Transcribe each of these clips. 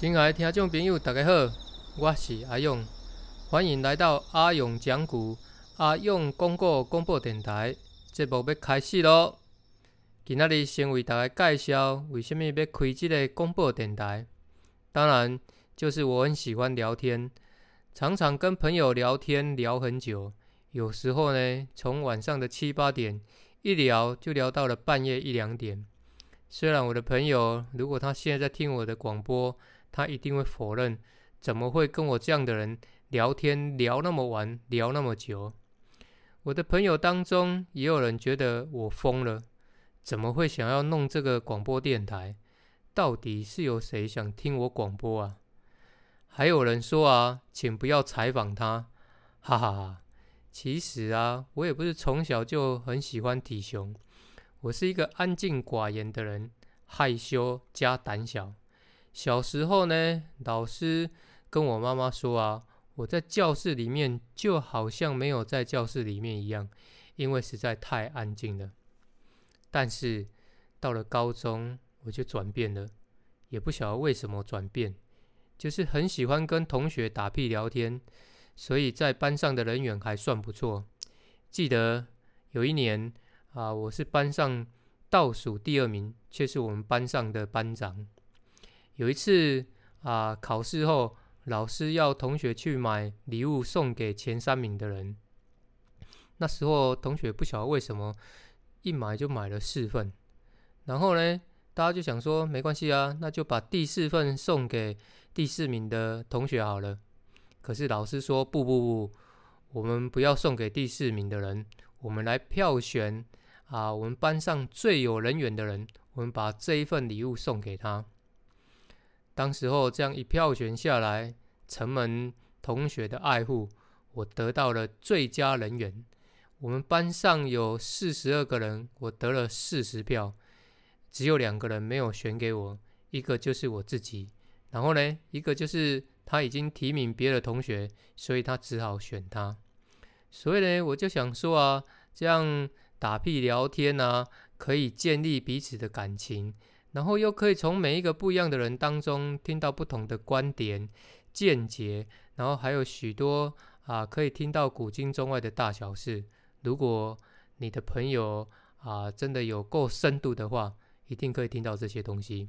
亲爱的听众朋友，大家好，我是阿勇，欢迎来到阿勇讲古阿勇广告广播电台节目要开始咯。今仔日先为大家介绍为什么要开这个广播电台。当然，就是我很喜欢聊天，常常跟朋友聊天聊很久，有时候呢，从晚上的七八点一聊就聊到了半夜一两点。虽然我的朋友如果他现在在听我的广播，他一定会否认，怎么会跟我这样的人聊天聊那么晚，聊那么久？我的朋友当中也有人觉得我疯了，怎么会想要弄这个广播电台？到底是有谁想听我广播啊？还有人说啊，请不要采访他，哈哈哈。其实啊，我也不是从小就很喜欢体熊，我是一个安静寡言的人，害羞加胆小。小时候呢，老师跟我妈妈说啊，我在教室里面就好像没有在教室里面一样，因为实在太安静了。但是到了高中，我就转变了，也不晓得为什么转变，就是很喜欢跟同学打屁聊天，所以在班上的人缘还算不错。记得有一年啊，我是班上倒数第二名，却是我们班上的班长。有一次啊，考试后，老师要同学去买礼物送给前三名的人。那时候同学不晓得为什么一买就买了四份，然后呢，大家就想说没关系啊，那就把第四份送给第四名的同学好了。可是老师说不不不，我们不要送给第四名的人，我们来票选啊，我们班上最有人缘的人，我们把这一份礼物送给他。当时候这样一票选下来，城门同学的爱护，我得到了最佳人员。我们班上有四十二个人，我得了四十票，只有两个人没有选给我，一个就是我自己，然后呢，一个就是他已经提名别的同学，所以他只好选他。所以呢，我就想说啊，这样打屁聊天啊，可以建立彼此的感情。然后又可以从每一个不一样的人当中听到不同的观点、见解，然后还有许多啊，可以听到古今中外的大小事。如果你的朋友啊真的有够深度的话，一定可以听到这些东西。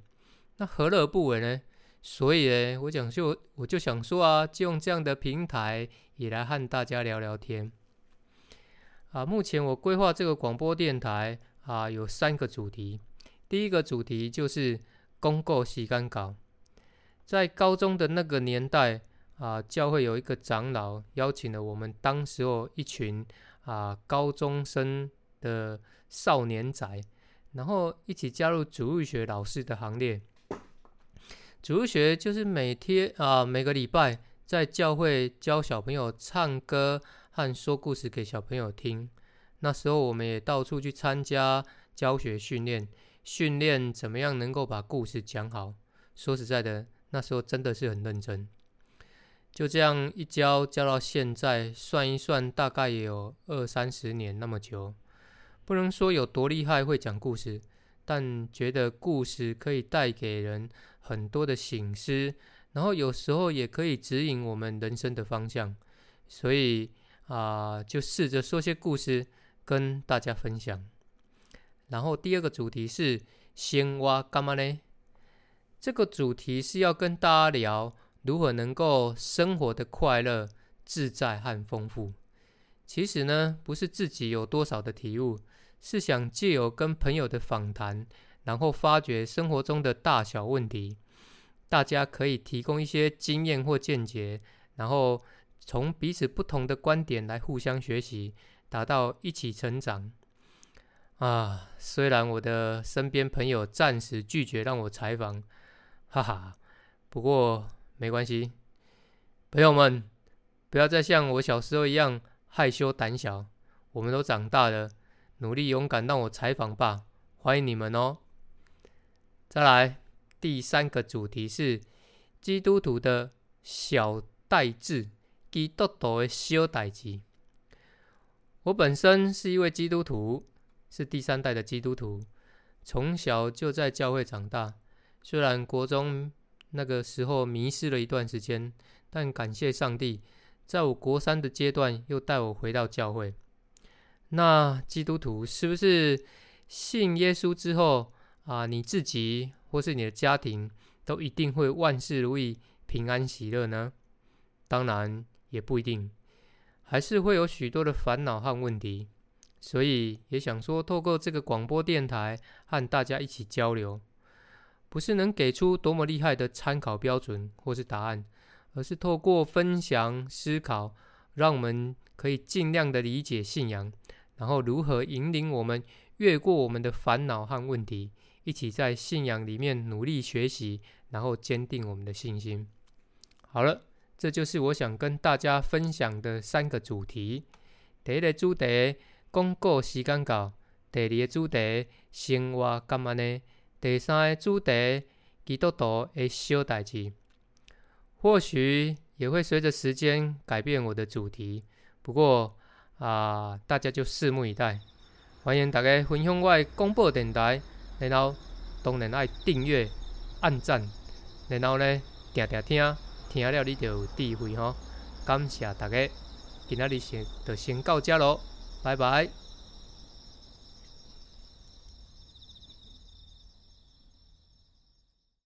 那何乐而不为呢？所以呢，我讲就我就想说啊，就用这样的平台也来和大家聊聊天。啊，目前我规划这个广播电台啊，有三个主题。第一个主题就是公共洗干稿。在高中的那个年代啊，教会有一个长老邀请了我们当时候一群啊高中生的少年仔，然后一起加入主日学老师的行列。主日学就是每天啊每个礼拜在教会教小朋友唱歌和说故事给小朋友听。那时候我们也到处去参加教学训练。训练怎么样能够把故事讲好？说实在的，那时候真的是很认真。就这样一教教到现在，算一算大概也有二三十年那么久。不能说有多厉害会讲故事，但觉得故事可以带给人很多的醒思，然后有时候也可以指引我们人生的方向。所以啊，就试着说些故事跟大家分享。然后第二个主题是鲜蛙干嘛呢？这个主题是要跟大家聊如何能够生活的快乐、自在和丰富。其实呢，不是自己有多少的体悟，是想借由跟朋友的访谈，然后发掘生活中的大小问题。大家可以提供一些经验或见解，然后从彼此不同的观点来互相学习，达到一起成长。啊，虽然我的身边朋友暂时拒绝让我采访，哈哈，不过没关系。朋友们，不要再像我小时候一样害羞胆小，我们都长大了，努力勇敢让我采访吧，欢迎你们哦。再来，第三个主题是基督徒的小代志，基督徒的小代志。我本身是一位基督徒。是第三代的基督徒，从小就在教会长大。虽然国中那个时候迷失了一段时间，但感谢上帝，在我国三的阶段又带我回到教会。那基督徒是不是信耶稣之后啊，你自己或是你的家庭都一定会万事如意、平安喜乐呢？当然也不一定，还是会有许多的烦恼和问题。所以也想说，透过这个广播电台和大家一起交流，不是能给出多么厉害的参考标准或是答案，而是透过分享思考，让我们可以尽量的理解信仰，然后如何引领我们越过我们的烦恼和问题，一起在信仰里面努力学习，然后坚定我们的信心。好了，这就是我想跟大家分享的三个主题。第一个主题。广告时间到。第二个主题：生活感安尼？第三个主题：基督徒的小代志。或许也会随着时间改变我的主题，不过啊，大家就拭目以待。欢迎大家分享我的广播电台，然后当然爱订阅、按赞，然后呢，定定听，听了你就有智慧吼。感谢大家，今仔日先就先到这咯。拜拜。